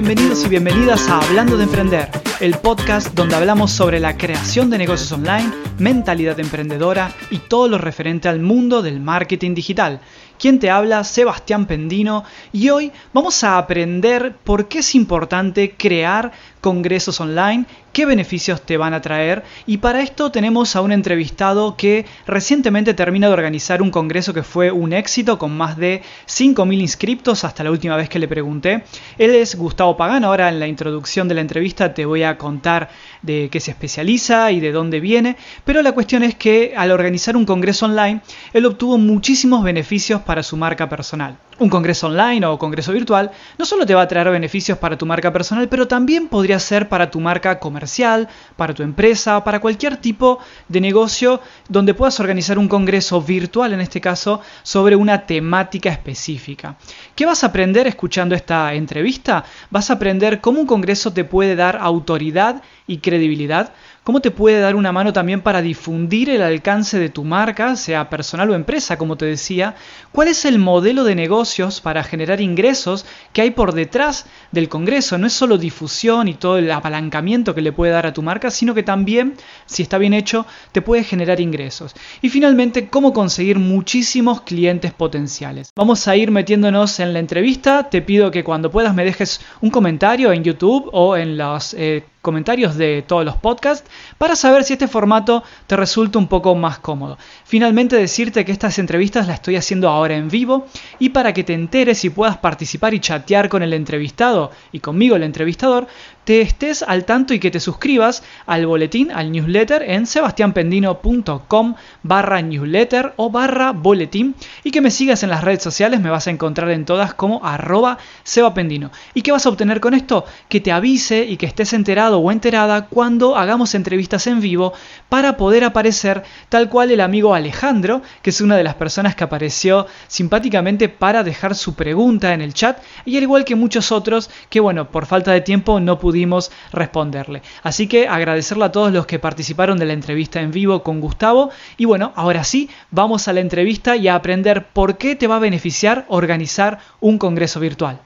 Bienvenidos y bienvenidas a Hablando de Emprender, el podcast donde hablamos sobre la creación de negocios online, mentalidad emprendedora y todo lo referente al mundo del marketing digital. Quien te habla, Sebastián Pendino, y hoy vamos a aprender por qué es importante crear congresos online, qué beneficios te van a traer, y para esto tenemos a un entrevistado que recientemente termina de organizar un congreso que fue un éxito con más de 5.000 inscriptos hasta la última vez que le pregunté. Él es Gustavo Pagano, ahora en la introducción de la entrevista te voy a contar de qué se especializa y de dónde viene, pero la cuestión es que al organizar un congreso online, él obtuvo muchísimos beneficios para su marca personal. Un congreso online o congreso virtual no solo te va a traer beneficios para tu marca personal, pero también podría ser para tu marca comercial, para tu empresa, para cualquier tipo de negocio donde puedas organizar un congreso virtual, en este caso, sobre una temática específica. ¿Qué vas a aprender escuchando esta entrevista? Vas a aprender cómo un congreso te puede dar autoridad y credibilidad cómo te puede dar una mano también para difundir el alcance de tu marca, sea personal o empresa, como te decía, cuál es el modelo de negocios para generar ingresos que hay por detrás del Congreso. No es solo difusión y todo el apalancamiento que le puede dar a tu marca, sino que también, si está bien hecho, te puede generar ingresos. Y finalmente, cómo conseguir muchísimos clientes potenciales. Vamos a ir metiéndonos en la entrevista. Te pido que cuando puedas me dejes un comentario en YouTube o en los... Eh, comentarios de todos los podcasts para saber si este formato te resulta un poco más cómodo. Finalmente decirte que estas entrevistas las estoy haciendo ahora en vivo y para que te enteres y puedas participar y chatear con el entrevistado y conmigo el entrevistador, te estés al tanto y que te suscribas al boletín, al newsletter en sebastianpendino.com barra newsletter o barra boletín y que me sigas en las redes sociales, me vas a encontrar en todas como arroba sebapendino. ¿Y qué vas a obtener con esto? Que te avise y que estés enterado o enterada cuando hagamos entrevistas en vivo para poder aparecer tal cual el amigo Alejandro, que es una de las personas que apareció simpáticamente para dejar su pregunta en el chat y al igual que muchos otros que bueno, por falta de tiempo no pudieron responderle. Así que agradecerle a todos los que participaron de la entrevista en vivo con Gustavo. Y bueno, ahora sí, vamos a la entrevista y a aprender por qué te va a beneficiar organizar un congreso virtual.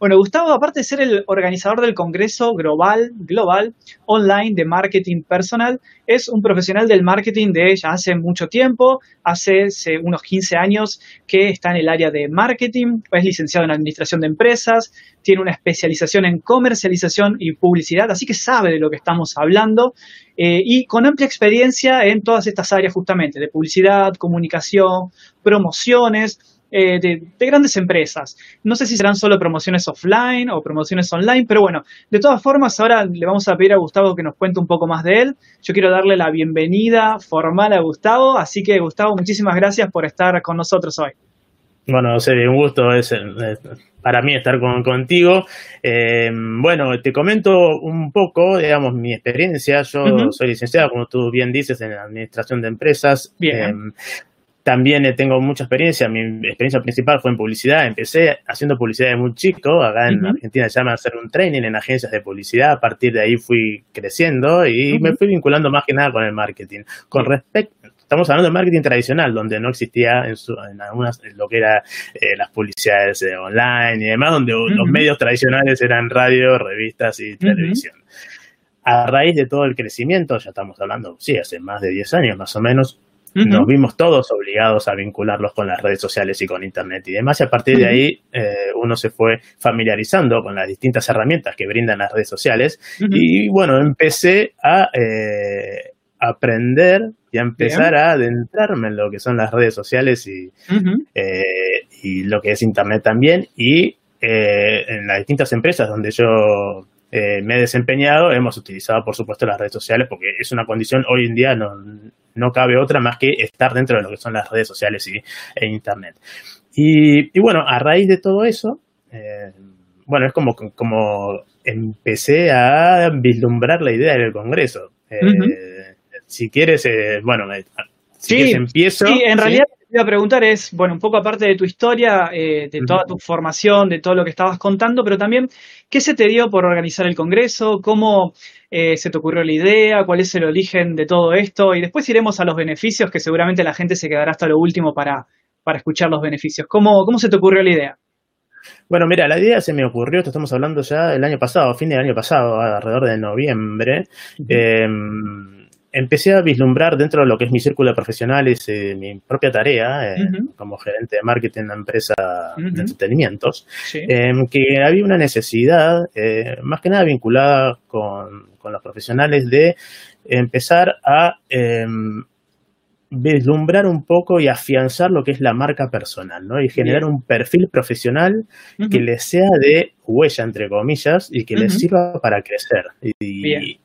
Bueno, Gustavo, aparte de ser el organizador del Congreso Global, Global Online de Marketing Personal, es un profesional del marketing de ya hace mucho tiempo, hace, unos 15 años que está en el área de marketing, es licenciado en Administración de Empresas, tiene una especialización en comercialización y publicidad, así que sabe de lo que estamos hablando eh, y con amplia experiencia en todas estas áreas justamente, de publicidad, comunicación, promociones eh, de, grandes empresas. No sé si serán solo promociones offline o promociones online, pero bueno, de todas formas, ahora le vamos a pedir a Gustavo que nos cuente un poco más de él. Yo quiero darle la bienvenida formal a Gustavo, así que Gustavo, muchísimas gracias por estar con nosotros hoy. Bueno, sería un gusto es, para mí estar con, contigo. Eh, bueno, te comento un poco, digamos, mi experiencia. Yo soy licenciado, como tú bien dices, en administración de empresas. Bien. También tengo mucha experiencia, mi experiencia principal fue en publicidad, empecé haciendo publicidad de muy chico, acá en Argentina se llama hacer un training en agencias de publicidad, a partir de ahí fui creciendo y me fui vinculando más que nada con el marketing. Con respecto, estamos hablando de marketing tradicional, donde no existía en, algunas lo que era eh, las publicidades eh, online y demás, donde los medios tradicionales eran radio, revistas y televisión. A raíz de todo el crecimiento, ya estamos hablando, sí, hace más de 10 años más o menos, nos vimos todos obligados a vincularlos con las redes sociales y con Internet y demás. Y a partir de ahí eh, uno se fue familiarizando con las distintas herramientas que brindan las redes sociales. Y bueno, empecé a eh, aprender y a empezar a adentrarme en lo que son las redes sociales y, eh, y lo que es Internet también. Y en las distintas empresas donde yo eh, me he desempeñado, hemos utilizado por supuesto las redes sociales porque es una condición hoy en día no, no cabe otra más que estar dentro de lo que son las redes sociales y, e Internet. Y, bueno, a raíz de todo eso, eh, bueno, es como, como empecé a vislumbrar la idea del Congreso. Eh, si quieres, bueno, si sí, empiezo. Sí, en realidad iba a preguntar es, bueno, un poco aparte de tu historia, eh, de toda tu formación, de todo lo que estabas contando, pero también, ¿qué se te dio por organizar el Congreso? ¿Cómo eh, se te ocurrió la idea? ¿Cuál es el origen de todo esto? Y después iremos a los beneficios, que seguramente la gente se quedará hasta lo último para, para escuchar los beneficios. ¿Cómo, ¿Cómo se te ocurrió la idea? Bueno, mira, la idea se me ocurrió, esto estamos hablando ya del año pasado, fin del año pasado, alrededor de noviembre. Em, empecé a vislumbrar dentro de lo que es mi círculo de profesionales, eh, mi propia tarea eh, como gerente de marketing en una empresa de entretenimientos, em, que había una necesidad, eh, más que nada vinculada con, con los profesionales, de empezar a em, vislumbrar un poco y afianzar lo que es la marca personal, ¿no? Y generar un perfil profesional que le sea de huella, entre comillas, y que le sirva para crecer. Y,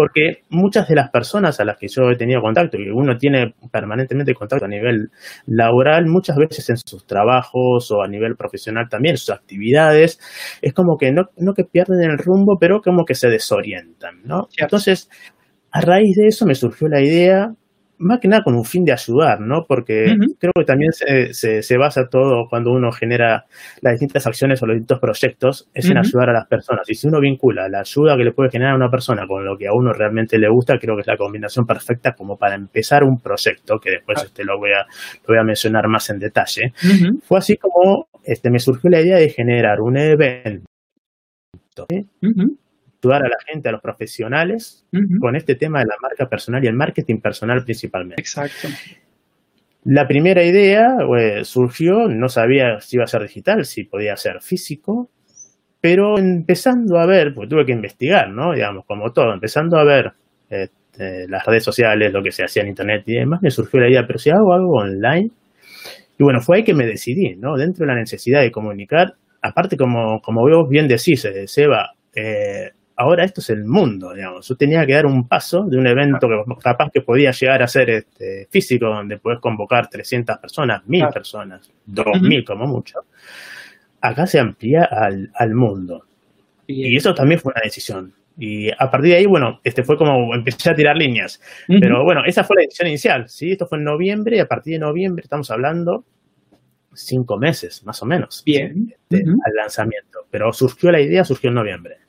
porque muchas de las personas a las que yo he tenido contacto, y uno tiene permanentemente contacto a nivel laboral, muchas veces en sus trabajos o a nivel profesional también, sus actividades, es como que no, no que pierden el rumbo, pero como que se desorientan, ¿no? Entonces, a raíz de eso me surgió la idea más que nada con un fin de ayudar, ¿no? Porque creo que también se, se, basa todo cuando uno genera las distintas acciones o los distintos proyectos, es en ayudar a las personas. Y si uno vincula la ayuda que le puede generar a una persona con lo que a uno realmente le gusta, creo que es la combinación perfecta como para empezar un proyecto, que después este, lo, voy a, lo voy a mencionar más en detalle. Fue así como este, me surgió la idea de generar un evento ayudar a la gente, a los profesionales, con este tema de la marca personal y el marketing personal principalmente. Exacto. La primera idea pues, surgió, no sabía si iba a ser digital, si podía ser físico, pero empezando a ver, pues tuve que investigar, ¿no? Digamos, como todo, empezando a ver este, las redes sociales, lo que se hacía en internet y demás, me surgió la idea, pero si hago algo online, y bueno, fue ahí que me decidí, ¿no? Dentro de la necesidad de comunicar, aparte como, como vos bien decís, eh, Seba, eh, ahora esto es el mundo, digamos. Yo tenía que dar un paso de un evento que capaz que podía llegar a ser este, físico, donde puedes convocar 300 personas, 1000 personas, 2000 como mucho. Acá se amplía al, al mundo. Y eso también fue una decisión. Y a partir de ahí, bueno, este fue como empecé a tirar líneas. Pero bueno, esa fue la decisión inicial, ¿sí? Esto fue en noviembre y a partir de noviembre estamos hablando cinco meses, más o menos. Bien. Al lanzamiento. Pero surgió la idea, surgió en noviembre.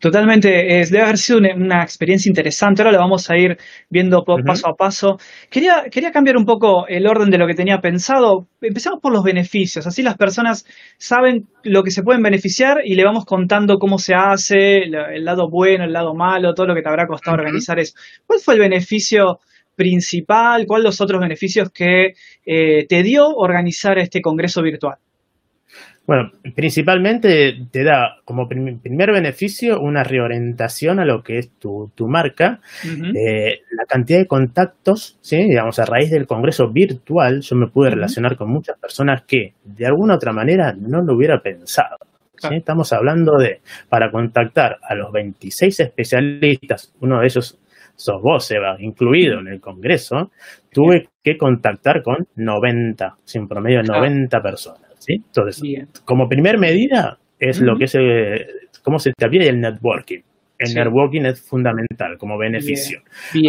Totalmente, es, debe haber sido una, experiencia interesante. Ahora lo vamos a ir viendo paso a paso. Quería, quería cambiar un poco el orden de lo que tenía pensado. Empezamos por los beneficios, así las personas saben lo que se pueden beneficiar y le vamos contando cómo se hace, el, lado bueno, el lado malo, todo lo que te habrá costado organizar eso. ¿Cuál fue el beneficio principal? ¿Cuáles los otros beneficios que eh, te dio organizar este congreso virtual? Bueno, principalmente te da como primer beneficio una reorientación a lo que es tu, marca, eh, la cantidad de contactos, ¿sí? digamos, a raíz del congreso virtual, yo me pude relacionar con muchas personas que de alguna otra manera no lo hubiera pensado. ¿sí? Estamos hablando de, para contactar a los 26 especialistas, uno de ellos sos vos, Seba, incluido en el congreso, tuve que contactar con 90, sin promedio 90 personas. Entonces, como primer medida es lo que es, eh, cómo se establece el networking. El networking es fundamental como beneficio.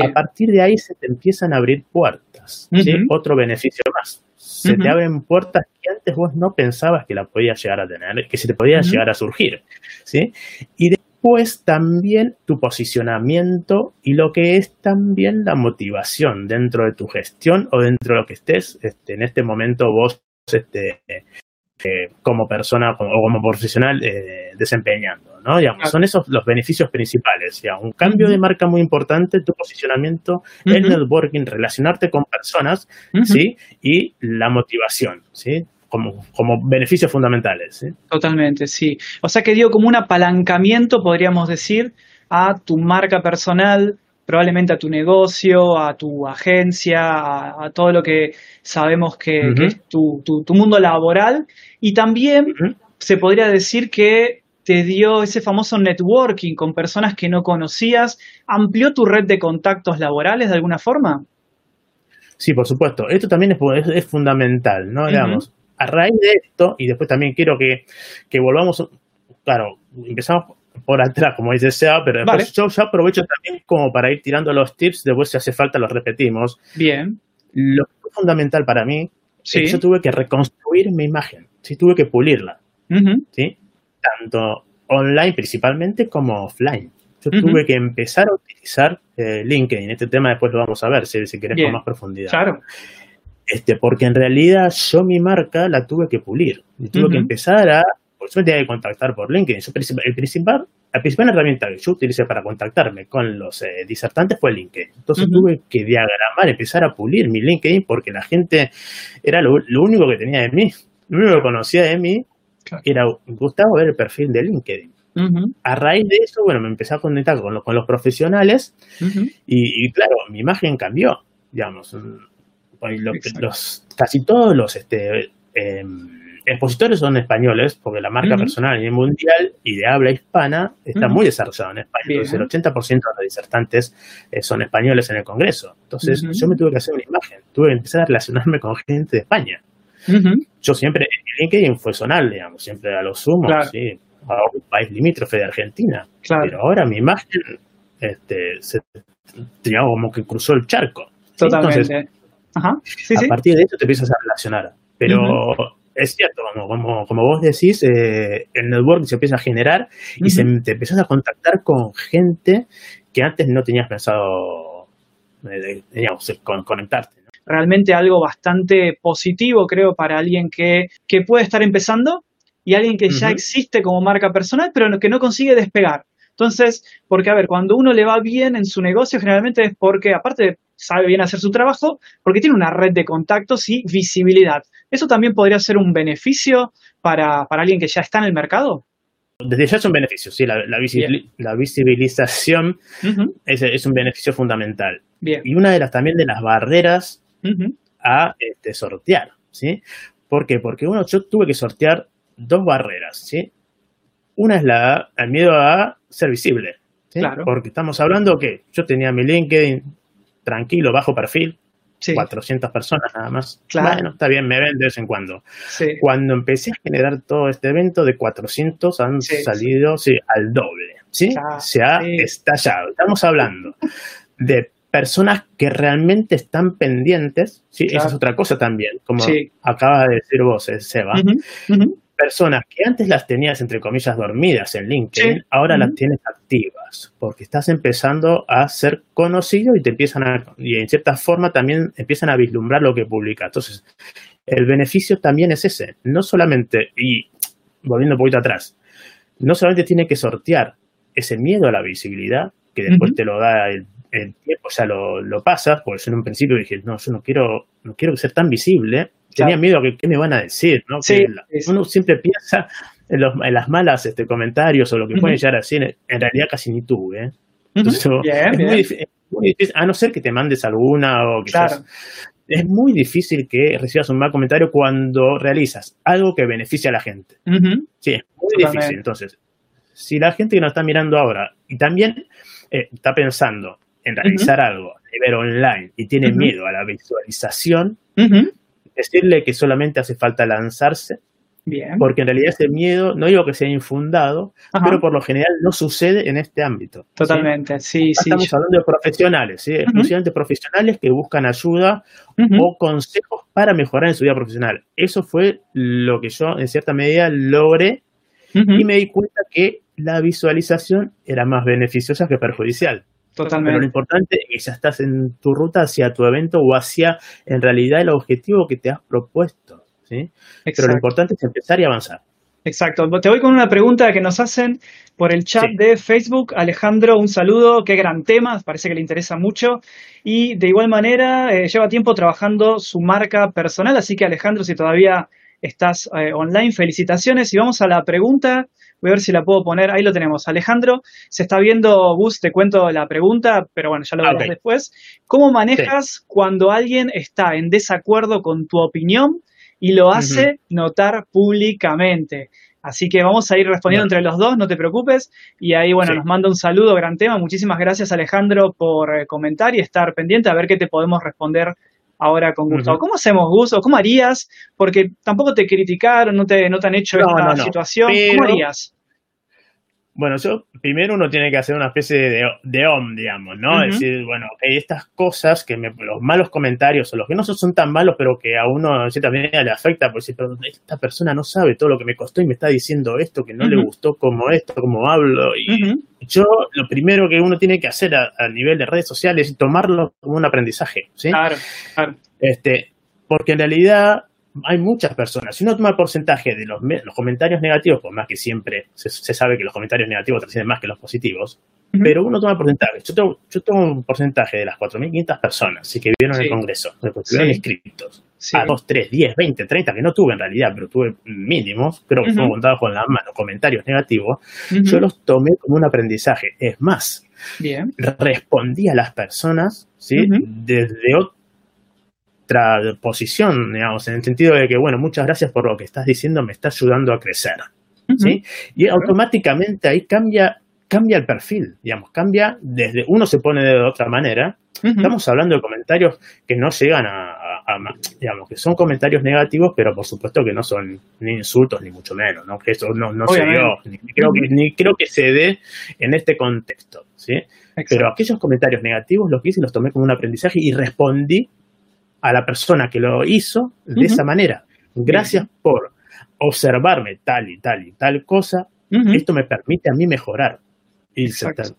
A partir de ahí se te empiezan a abrir puertas. Otro beneficio más. Se te abren puertas que antes vos no pensabas que la podías llegar a tener, que se te podía llegar a surgir. ¿sí? Y después también tu posicionamiento y lo que es también la motivación dentro de tu gestión o dentro de lo que estés este, en este momento vos este, eh, como persona o como profesional eh, desempeñando, ¿no? son esos los beneficios principales, ya, un cambio de marca muy importante, tu posicionamiento, el networking, relacionarte con personas, ¿sí? Y la motivación, ¿sí? Como, como beneficios fundamentales. Totalmente, sí. O sea que dio como un apalancamiento, podríamos decir, a tu marca personal, probablemente a tu negocio, a tu agencia, a, todo lo que sabemos que, es tu, tu, mundo laboral. Y también se podría decir que te dio ese famoso networking con personas que no conocías, amplió tu red de contactos laborales de alguna forma. Sí, por supuesto. Esto también es, es, fundamental, ¿no? Digamos, a raíz de esto, y después también quiero que, que volvamos, claro, empezamos por atrás, como dice Seba, pero yo ya aprovecho también como para ir tirando los tips, después si hace falta los repetimos. Bien. Lo fundamental para mí es que yo tuve que reconstruir mi imagen, sí, tuve que pulirla, ¿sí? Tanto online principalmente como offline. Yo tuve que empezar a utilizar eh, LinkedIn. Este tema después lo vamos a ver si, si querés con más profundidad. Claro. Este, porque en realidad yo mi marca la tuve que pulir. Y tuve que empezar a. Pues yo me tenía que contactar por LinkedIn. el principal, la principal herramienta que yo utilicé para contactarme con los eh, disertantes fue LinkedIn. Entonces tuve que diagramar, empezar a pulir mi LinkedIn porque la gente era lo, único que tenía de mí. Lo único que conocía de mí era Gustavo ver el perfil de LinkedIn. A raíz de eso, bueno, me empecé a conectar con, con los profesionales y, claro, mi imagen cambió, digamos. Pues, los, casi todos los este, em, expositores son españoles, porque la marca personal nivel mundial y de habla hispana está muy desarrollada en España. Entonces, el 80% de los disertantes eh, son españoles en el Congreso. Entonces, yo me tuve que hacer una imagen, tuve que empezar a relacionarme con gente de España. Yo siempre, LinkedIn fue zonal, digamos, siempre a los sumos, sí, a un país limítrofe de Argentina. Pero ahora mi imagen, este, se, digamos, como que cruzó el charco. Totalmente. a partir de eso te empiezas a relacionar. Pero es cierto, como, como, vos decís, eh, el network se empieza a generar y se, te empiezas a contactar con gente que antes no tenías pensado, eh, digamos, conectarte. Realmente algo bastante positivo, creo, para alguien que, que puede estar empezando y alguien que ya existe como marca personal, pero que no consigue despegar. Entonces, porque a ver, cuando uno le va bien en su negocio, generalmente es porque, aparte sabe bien hacer su trabajo, porque tiene una red de contactos y visibilidad. ¿Eso también podría ser un beneficio para, alguien que ya está en el mercado? Desde ya es un beneficio, sí, la, visibilización es, un beneficio fundamental. Y una de las también de las barreras a este, sortear, ¿sí? ¿Por qué? Porque uno, yo tuve que sortear dos barreras, ¿sí? Una es la, el miedo a ser visible, Claro. Porque estamos hablando que yo tenía mi LinkedIn tranquilo, bajo perfil, 400 personas nada más. Claro. Bueno, está bien, me ven de vez en cuando. Cuando empecé a generar todo este evento, de 400 han salido al doble. ¿sí? Se ha estallado. Estamos hablando de personas que realmente están pendientes. ¿sí? Esa es otra cosa también, como acaba de decir vos, eh, Seba personas que antes las tenías, entre comillas, dormidas en LinkedIn, ahora las tienes activas, porque estás empezando a ser conocido y te empiezan a, y en cierta forma también empiezan a vislumbrar lo que publica. Entonces, el beneficio también es ese, no solamente, y volviendo un poquito atrás, no solamente tiene que sortear ese miedo a la visibilidad, que después te lo da el, tiempo, o sea, lo, lo pasas, porque yo en un principio dije, no, yo no quiero, no quiero ser tan visible, tenía miedo a que qué me van a decir, ¿no? uno siempre piensa en, los, en, las malas este, comentarios o lo que pueden llegar a decir, en realidad casi ni tuve. ¿eh? es, Muy difícil, a no ser que te mandes alguna o que es muy difícil que recibas un mal comentario cuando realizas algo que beneficia a la gente. Sí, es muy difícil. Entonces, si la gente que nos está mirando ahora y también eh, está pensando en realizar algo a nivel online y tiene miedo a la visualización, decirle que solamente hace falta lanzarse. Bien. Porque en realidad ese miedo, no digo que sea infundado, pero por lo general no sucede en este ámbito. Totalmente, sí, sí. Estamos hablando de profesionales, ¿sí? exclusivamente profesionales que buscan ayuda o consejos para mejorar en su vida profesional. Eso fue lo que yo en cierta medida logré y me di cuenta que la visualización era más beneficiosa que perjudicial. Totalmente. Pero lo importante es que ya estás en tu ruta hacia tu evento o hacia, en realidad, el objetivo que te has propuesto. ¿sí? Pero lo importante es empezar y avanzar. Exacto. Te voy con una pregunta que nos hacen por el chat de Facebook. Alejandro, un saludo. Qué gran tema. Parece que le interesa mucho. Y de igual manera, eh, lleva tiempo trabajando su marca personal. Así que, Alejandro, si todavía estás eh, online, felicitaciones. Y vamos a la pregunta Voy a ver si la puedo poner. Ahí lo tenemos. Alejandro, se está viendo, Gus, te cuento la pregunta, pero bueno, ya lo verás después. ¿Cómo manejas cuando alguien está en desacuerdo con tu opinión y lo hace notar públicamente? Así que vamos a ir respondiendo entre los dos, no te preocupes. Y ahí, bueno, nos manda un saludo, gran tema. Muchísimas gracias, Alejandro, por eh, comentar y estar pendiente a ver qué te podemos responder ahora con Gustavo. ¿Cómo hacemos, Gus? cómo harías? Porque tampoco te criticaron, no te, no te han hecho esta situación. ¿Cómo harías? Bueno, yo primero uno tiene que hacer una especie de, de om, digamos, ¿no? Decir, bueno, estas cosas, que me, los malos comentarios o los que no son tan malos, pero que a uno en cierta manera le afecta, pues pero esta persona no sabe todo lo que me costó y me está diciendo esto, que no le gustó como esto, como hablo. Y yo lo primero que uno tiene que hacer a, nivel de redes sociales es tomarlo como un aprendizaje, ¿sí? Claro, claro. Este, porque en realidad hay muchas personas. Si uno toma el porcentaje de los, los comentarios negativos, por más que siempre se, sabe que los comentarios negativos trascienden más que los positivos, pero uno toma el porcentaje. Yo tengo, yo tengo un porcentaje de las 4.500 personas que vieron el Congreso, que estuvieron inscritos, a 2, 3, 10, 20, 30, que no tuve en realidad, pero tuve mínimos, creo que fueron contados con la mano, comentarios negativos, yo los tomé como un aprendizaje. Es más, Bien. respondí a las personas ¿sí? desde otra posición, digamos, en el sentido de que, bueno, muchas gracias por lo que estás diciendo, me está ayudando a crecer. ¿sí? Y automáticamente ahí cambia cambia el perfil, digamos, cambia desde uno se pone de otra manera. Estamos hablando de comentarios que no llegan a, digamos, que son comentarios negativos, pero por supuesto que no son ni insultos ni mucho menos, ¿no? Que eso no, no se dio, ni creo, que, ni creo que se dé en este contexto, ¿sí? Pero aquellos comentarios negativos los hice y los tomé como un aprendizaje y respondí a la persona que lo hizo de esa manera. Gracias por observarme tal y tal y tal cosa. Esto me permite a mí mejorar. Y,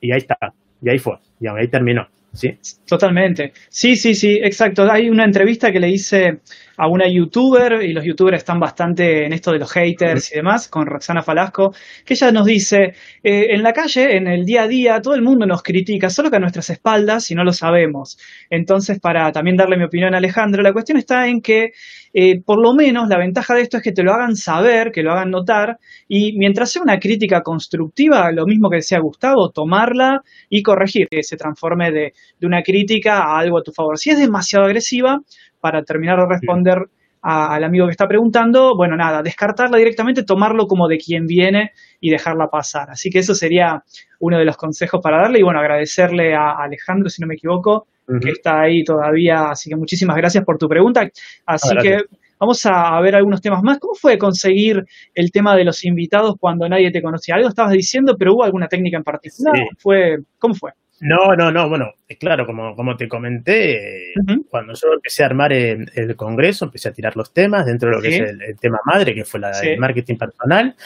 y ahí está, y ahí fue, y ahí terminó. ¿Sí? Totalmente. Sí, sí, sí, exacto. Hay una entrevista que le hice a una youtuber, y los youtubers están bastante en esto de los haters y demás, con Roxana Falasco, que ella nos dice, eh, en la calle, en el día a día, todo el mundo nos critica, solo que a nuestras espaldas y no lo sabemos. Entonces, para también darle mi opinión a Alejandro, la cuestión está en que, eh, por lo menos, la ventaja de esto es que te lo hagan saber, que lo hagan notar, y mientras sea una crítica constructiva, lo mismo que decía Gustavo, tomarla y corregir, que se transforme de, de una crítica a algo a tu favor. Si es demasiado agresiva, para terminar de responder al amigo que está preguntando, bueno, nada, descartarla directamente, tomarlo como de quien viene y dejarla pasar. Así que eso sería uno de los consejos para darle y bueno, agradecerle a Alejandro, si no me equivoco, que está ahí todavía. Así que muchísimas gracias por tu pregunta. Así que vamos a ver algunos temas más. ¿Cómo fue conseguir el tema de los invitados cuando nadie te conocía? Algo estabas diciendo, pero hubo alguna técnica en particular. Fue, ¿Cómo fue? No, no, no, bueno, claro, como, como te comenté, cuando yo empecé a armar el, congreso, empecé a tirar los temas dentro de lo que es el, tema madre, que fue la de marketing personal,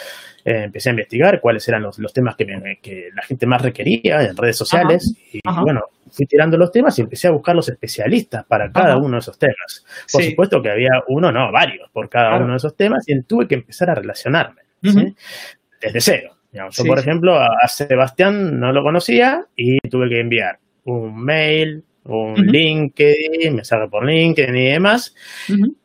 eh, empecé a investigar cuáles eran los, temas que, que, la gente más requería en redes sociales, y bueno, fui tirando los temas y empecé a buscar los especialistas para cada uno de esos temas. Por supuesto que había uno, no, varios por cada uno de esos temas, y tuve que empezar a relacionarme, desde cero yo, por ejemplo, a, Sebastián no lo conocía y tuve que enviar un mail, un LinkedIn, mensaje por LinkedIn y demás.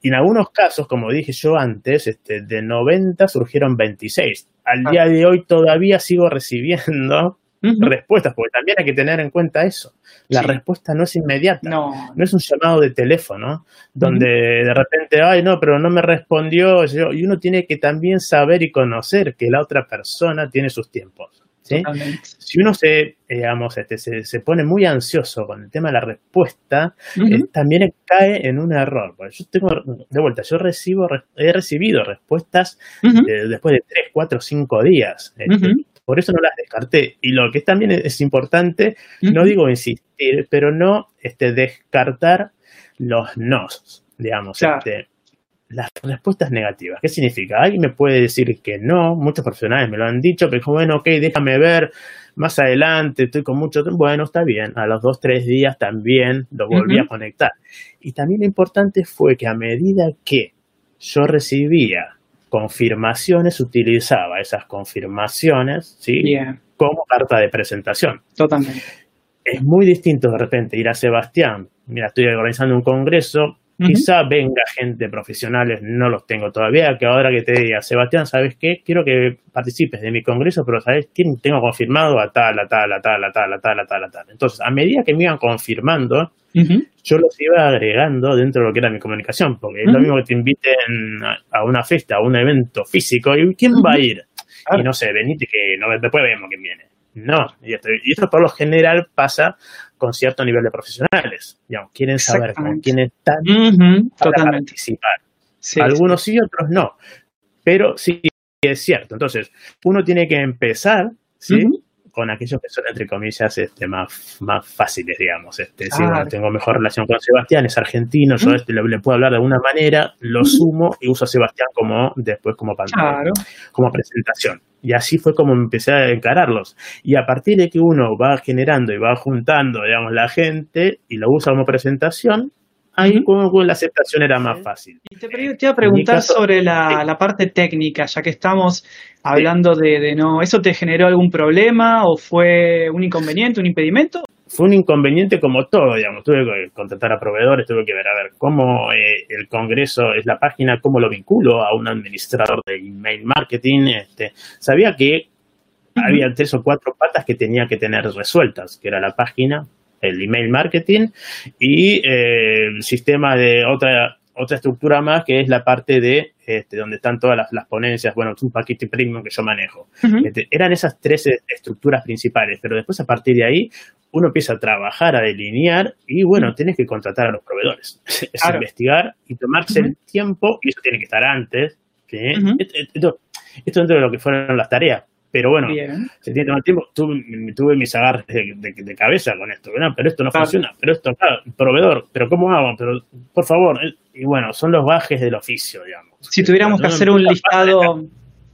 Y en algunos casos, como dije yo antes, este, de 90 surgieron 26. Al ah. día de hoy todavía sigo recibiendo respuestas, porque también hay que tener en cuenta eso. La respuesta no es inmediata, no. no. es un llamado de teléfono, donde de repente, ay, no, pero no me respondió, y uno tiene que también saber y conocer que la otra persona tiene sus tiempos. Si uno se, digamos, este, se, pone muy ansioso con el tema de la respuesta, eh, también cae en un error. yo tengo, de vuelta, yo recibo, he recibido respuestas después de 3, 4, 5 días. Este, por eso no las descarté. Y lo que también es importante, no digo insistir, pero no este, descartar los nos, digamos, este, las respuestas negativas. ¿Qué significa? Alguien me puede decir que no, muchos profesionales me lo han dicho, pero bueno, ok, déjame ver más adelante, estoy con mucho tiempo. Bueno, está bien, a los dos, tres días también lo volví a conectar. Y también lo importante fue que a medida que yo recibía confirmaciones, utilizaba esas confirmaciones ¿sí? como carta de presentación. Totalmente. Es muy distinto de repente ir a Sebastián, mira, estoy organizando un congreso, quizá venga gente profesionales, no los tengo todavía, que ahora que te diga, Sebastián, ¿sabes qué? Quiero que participes de mi congreso, pero ¿sabes quién tengo confirmado? A tal, a tal, a tal, a tal, a tal, a tal, a tal. Entonces, a medida que me iban confirmando, yo los iba agregando dentro de lo que era mi comunicación, porque es lo mismo que te inviten a una fiesta, a un evento físico, ¿y quién va a ir? Y no sé, venite que no, después vemos quién viene. No, y esto, y esto por lo general pasa con cierto nivel de profesionales. Digamos, quieren saber con quién están para participar. Algunos sí, otros no. Pero sí es cierto. Entonces, uno tiene que empezar, ¿sí? Con aquellos que son, entre comillas, este, más, más fáciles, digamos. Este, si bueno, tengo mejor relación con Sebastián, es argentino, yo este, le, puedo hablar de alguna manera, lo sumo y uso a Sebastián como después como pantalla, como presentación. Y así fue como empecé a encararlos. Y a partir de que uno va generando y va juntando, digamos, la gente y lo usa como presentación, ahí con, la aceptación era más fácil. Y te, iba a preguntar sobre la, parte técnica, ya que estamos hablando de, de, no, ¿eso te generó algún problema o fue un inconveniente, un impedimento? fue un inconveniente como todo, digamos. Tuve que contratar a proveedores, tuve que ver a ver cómo eh, el Congreso es la página, cómo lo vinculo a un administrador de email marketing. Este, sabía que había tres o cuatro patas que tenía que tener resueltas, que era la página, el email marketing y eh, el sistema de otra otra estructura más que es la parte de este, donde están todas las, ponencias, bueno, es un paquete premium que yo manejo. Este, eran esas tres estructuras principales, pero después a partir de ahí uno empieza a trabajar, a delinear y bueno, tienes que contratar a los proveedores, es investigar y tomarse el tiempo, y eso tiene que estar antes. esto, esto, dentro de lo que fueron las tareas, pero bueno, se tiene que tomar tiempo. Tuve, tuve mis agarres de, cabeza con esto. Pero esto no funciona. Pero esto, claro, proveedor. Pero ¿cómo hago? Pero por favor. Y bueno, son los bajes del oficio, digamos. Si tuviéramos que hacer un listado,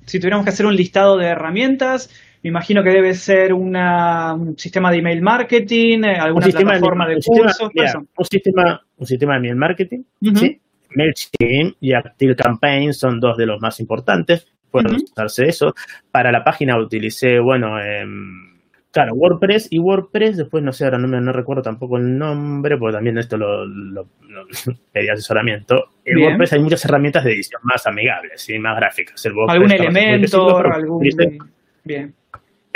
si tuviéramos que hacer un listado de herramientas, me imagino que debe ser una, un sistema de email marketing, eh, alguna plataforma de, cursos. un, sistema, un sistema de email marketing, ¿sí? MailChimp y ActiveCampaign son dos de los más importantes pueden usarse eso. Para la página utilicé, bueno, em, claro, WordPress y WordPress, después no sé, ahora no, me, no recuerdo tampoco el nombre, porque también esto lo, pedí asesoramiento. En WordPress hay muchas herramientas de edición más amigables y más gráficas. ¿Algún elemento? Algún... Bien.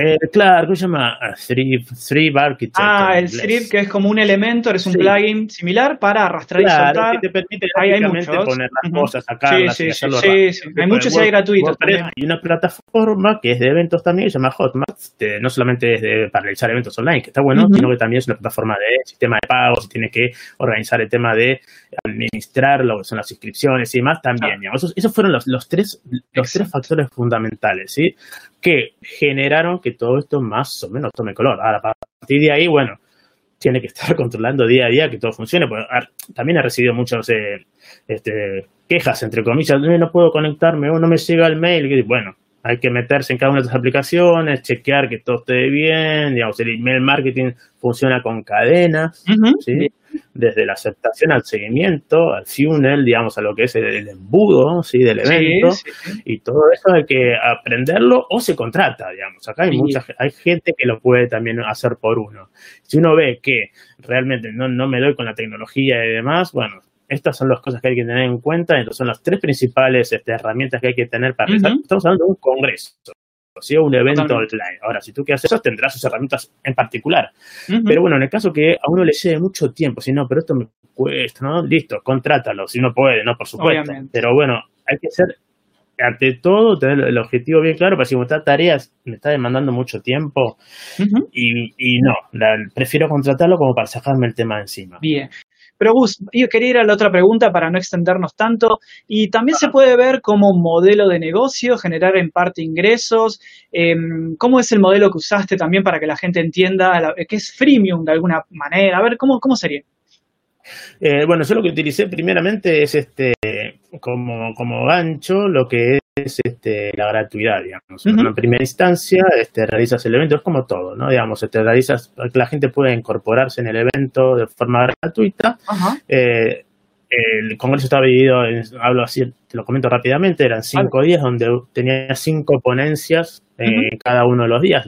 Eh, claro, ¿cómo se llama? Three, Architect. Ah, el Three, que es como un elemento, es un plugin similar para arrastrar y soltar. que te permite hay muchos. poner las cosas, sacarlas sí, sí, sí, sí, Hay muchos y hay gratuitos Hay una plataforma que es de eventos también, se llama Hotmart, no solamente es de, para realizar eventos online, que está bueno, sino que también es una plataforma de sistema de pagos, y tiene que organizar el tema de administrar lo que son las inscripciones y demás también. Esos, esos, fueron los, los, tres, los tres factores fundamentales, ¿sí? Que generaron que todo esto más o menos tome color. Ahora, a partir de ahí, bueno, tiene que estar controlando día a día que todo funcione. Porque también he recibido muchas eh, este, quejas, entre comillas, no puedo conectarme o no me llega el mail. Bueno, hay que meterse en cada una de las aplicaciones, chequear que todo esté bien, digamos, el email marketing funciona con cadenas, ¿sí? Desde la aceptación al seguimiento, al funnel, digamos, a lo que es el, embudo ¿sí? del evento, y todo eso hay que aprenderlo o se contrata, digamos. Acá hay mucha hay gente que lo puede también hacer por uno. Si uno ve que realmente no, no me doy con la tecnología y demás, bueno, estas son las cosas que hay que tener en cuenta. Entonces, son las tres principales este, herramientas que hay que tener para Estamos hablando de un congreso, ¿sí? un evento online. Ahora, si tú quieres eso, tendrás sus herramientas en particular. Pero bueno, en el caso que a uno le lleve mucho tiempo, si no, pero esto me cuesta, ¿no? Listo, contrátalo, si uno puede, ¿no? Por supuesto. Pero bueno, hay que ser, ante todo, tener el objetivo bien claro, para si esta tareas me está demandando mucho tiempo y, y, no, prefiero contratarlo como para sacarme el tema encima. Bien. Pero Gus, yo quería ir a la otra pregunta para no extendernos tanto. Y también se puede ver como modelo de negocio, generar en parte ingresos. Em, ¿Cómo es el modelo que usaste también para que la gente entienda que es freemium de alguna manera? A ver, ¿cómo, cómo sería? Eh, bueno, yo lo que utilicé primeramente es este como, como gancho lo que es este, la gratuidad, digamos. En primera instancia, este, realizas el evento, es como todo, ¿no? Digamos, este, realizas, la gente puede incorporarse en el evento de forma gratuita. Eh, el congreso estaba dividido, hablo así, te lo comento rápidamente, eran cinco días donde tenía cinco ponencias en cada uno de los días.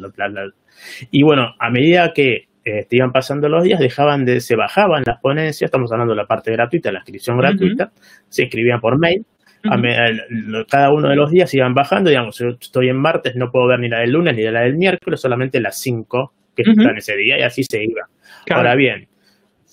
y bueno, a medida que eh, iban pasando los días, dejaban de, se bajaban las ponencias, estamos hablando de la parte gratuita, la inscripción gratuita, se escribían por mail, cada uno de los días iban bajando, digamos, yo estoy en martes, no puedo ver ni la del lunes ni la del miércoles, solamente las cinco que están ese día y así se iba. Ahora bien,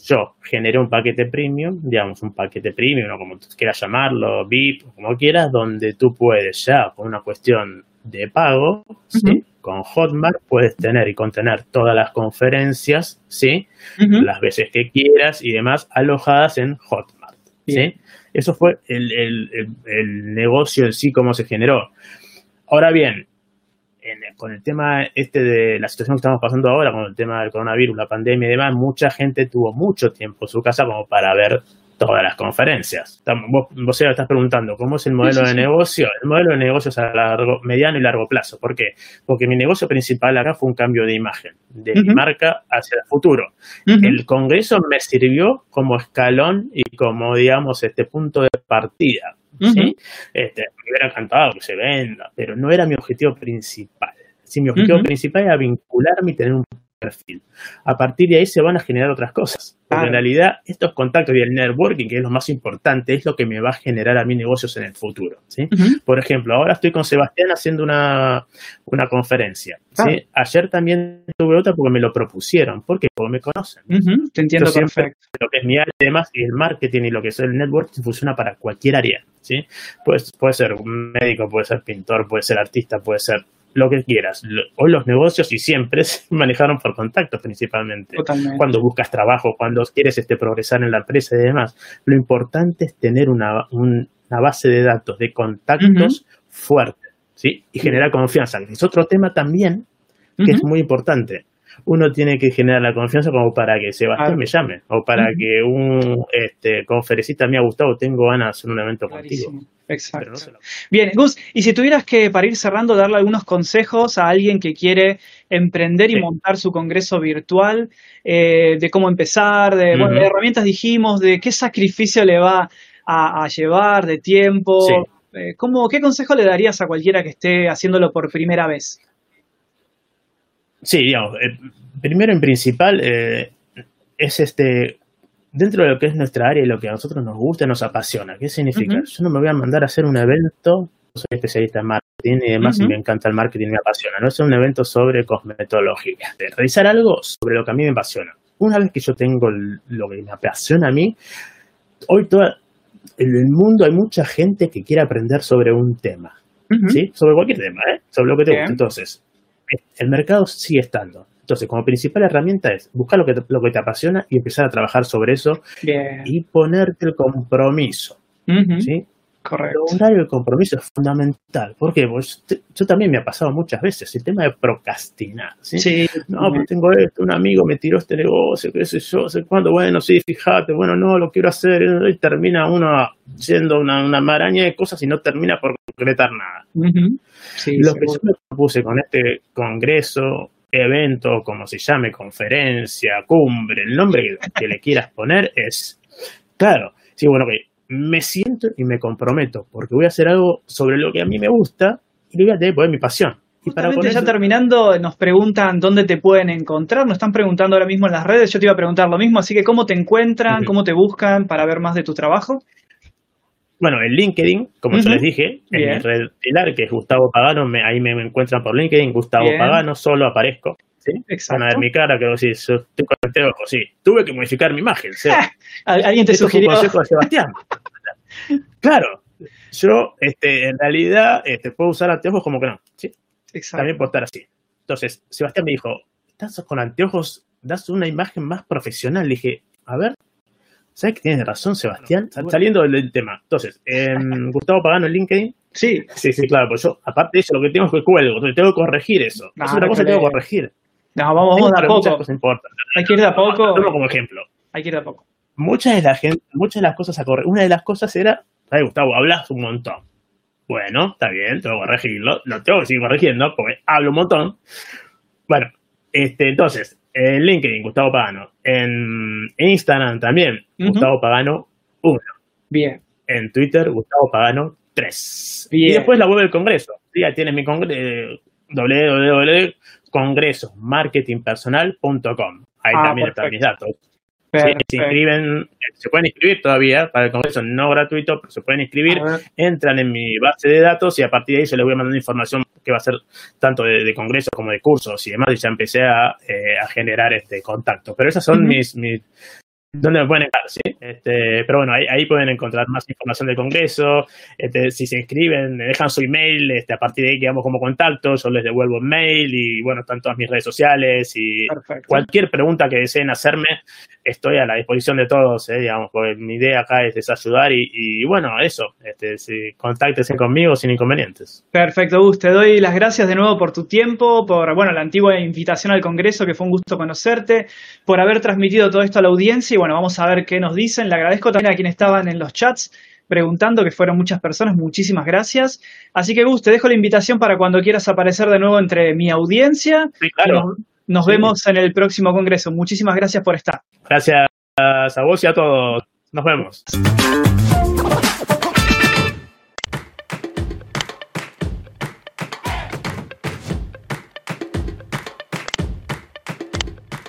yo generé un paquete premium, digamos, un paquete premium, o como quieras llamarlo, VIP, como quieras, donde tú puedes ya, con una cuestión de pago, ¿sí? con Hotmart puedes tener y contener todas las conferencias, ¿sí? Las veces que quieras y demás alojadas en Hotmart, ¿sí? Eso fue el, negocio en sí, cómo se generó. Ahora bien, con el tema este de la situación que estamos pasando ahora, con el tema del coronavirus, la pandemia y demás, mucha gente tuvo mucho tiempo en su casa como para ver todas las conferencias. Vos, vos estás preguntando, ¿cómo es el modelo de negocio? El modelo de negocio es a largo, mediano y largo plazo. ¿Por qué? Porque mi negocio principal acá fue un cambio de imagen, de mi marca hacia el futuro. El Congreso me sirvió como escalón y como, digamos, este punto de partida. ¿sí? este, me hubiera encantado que se venda, pero no era mi objetivo principal. Si mi objetivo principal era vincularme y tener un perfil. A partir de ahí se van a generar otras cosas. Porque en realidad estos contactos y el networking, que es lo más importante, es lo que me va a generar a mí negocios en el futuro. ¿sí? Por ejemplo, ahora estoy con Sebastián haciendo una, una conferencia. ¿sí? Ayer también tuve otra porque me lo propusieron. porque Porque me conocen. Te entiendo perfecto. Lo que es mi área además y el marketing y lo que es el networking funciona para cualquier área. ¿sí? Pues, puede ser un médico, puede ser pintor, puede ser artista, puede ser lo que quieras. Hoy los negocios y siempre se manejaron por contactos principalmente. Cuando buscas trabajo, cuando quieres este, progresar en la empresa y demás. Lo importante es tener una, base de datos de contactos fuerte ¿sí? y generar confianza. Es otro tema también que es muy importante uno tiene que generar la confianza como para que Sebastián me llame o para que un este, conferencista me ha gustado, tengo ganas de hacer un evento contigo. Exacto. Bien, Gus, y si tuvieras que, para ir cerrando, darle algunos consejos a alguien que quiere emprender y montar su congreso virtual, eh, de cómo empezar, de, herramientas dijimos, de qué sacrificio le va a, llevar, de tiempo, eh, ¿qué consejo le darías a cualquiera que esté haciéndolo por primera vez? Sí, digamos, eh, primero en principal es este dentro de lo que es nuestra área y lo que a nosotros nos gusta, nos apasiona. ¿Qué significa? Yo no me voy a mandar a hacer un evento, soy especialista en marketing y demás, y me encanta el marketing me apasiona. No es un evento sobre cosmetología, de realizar algo sobre lo que a mí me apasiona. Una vez que yo tengo lo que me apasiona a mí, hoy toda, en el mundo hay mucha gente que quiere aprender sobre un tema, ¿sí? Sobre cualquier tema, ¿eh? Sobre lo que te gusta. Entonces, el mercado sigue estando. Entonces, como principal herramienta es buscar lo que te, lo que te apasiona y empezar a trabajar sobre eso y ponerte el compromiso. ¿sí? Correcto. Lograr el compromiso es fundamental. Porque pues, yo también me ha pasado muchas veces el tema de procrastinar. ¿sí? No, pues tengo esto, un amigo me tiró este negocio, qué sé yo, sé cuándo, bueno, sí, fíjate, bueno, no, lo quiero hacer. Y termina uno siendo una, una maraña de cosas y no termina por concretar nada. lo que yo me propuse con este congreso evento, como se llame, conferencia, cumbre, el nombre que, le quieras poner es, claro, sí, bueno, que me siento y me comprometo, porque voy a hacer algo sobre lo que a mí me gusta y lo voy a tener, mi pasión. Y para ya terminando, nos preguntan dónde te pueden encontrar, nos están preguntando ahora mismo en las redes, yo te iba a preguntar lo mismo, así que cómo te encuentran, cómo te buscan para ver más de tu trabajo. Bueno, en LinkedIn, como yo les dije, en mi red pilar, que es Gustavo Pagano, ahí me, encuentran por LinkedIn, Gustavo Pagano, solo aparezco. ¿Sí? Van a ver mi cara, que decís, estoy con este ojo, sí. Tuve que modificar mi imagen. ¿sí? Alguien te sugirió. consejo de Sebastián. claro, yo este, en realidad este, puedo usar anteojos como que no. ¿sí? También puedo estar así. Entonces, Sebastián me dijo, estás con anteojos, das una imagen más profesional. Le dije, a ver, ¿Sabes que tienes razón, Sebastián? Saliendo del tema. Entonces, eh, Gustavo Pagano en LinkedIn. Sí. Sí, sí, claro. Pues yo, aparte de eso, lo que tengo es que cuelgo. Tengo que corregir eso. es otra cosa que tengo que corregir. No, vamos, vamos de a poco. Cosas importantes. Hay que ir de a poco. Como ejemplo. Hay que ir de a poco. Muchas de, la gente, muchas de las cosas a corregir. Una de las cosas era, ay, Gustavo, hablas un montón. Bueno, está bien, tengo que corregirlo. Lo tengo que seguir corrigiendo porque hablo un montón. Bueno, este, entonces, en LinkedIn, Gustavo Pagano. En Instagram también, Gustavo Pagano 1. Bien. En Twitter, Gustavo Pagano 3. Y después la web del Congreso. Ya tienes mi congreso, www.congresosmarketingpersonal.com. Ahí ah, también están mis datos. se inscriben, se pueden inscribir todavía para el congreso no gratuito, pero se pueden inscribir, entran en mi base de datos y a partir de ahí yo les voy a mandar información que va a ser tanto de, congresos como de cursos y demás, y ya empecé a, eh, generar este contacto. Pero esas son mis, mis, ¿Dónde me pueden encontrar? ¿sí? Este, pero bueno, ahí, pueden encontrar más información del Congreso. Este, si se inscriben, me dejan su email, este, a partir de ahí quedamos como contacto, yo les devuelvo el mail y bueno, están todas mis redes sociales y cualquier pregunta que deseen hacerme, estoy a la disposición de todos, ¿eh? digamos, porque mi idea acá es, ayudar y, bueno, eso, este, si, contáctense conmigo sin inconvenientes. Perfecto, Gus, te doy las gracias de nuevo por tu tiempo, por bueno, la antigua invitación al Congreso, que fue un gusto conocerte, por haber transmitido todo esto a la audiencia bueno, vamos a ver qué nos dicen. Le agradezco también a quienes estaban en los chats preguntando, que fueron muchas personas. Muchísimas gracias. Así que, Gus, te dejo la invitación para cuando quieras aparecer de nuevo entre mi audiencia. Sí, claro. Nos, vemos en el próximo congreso. Muchísimas gracias por estar. Gracias a vos y a todos. Nos vemos.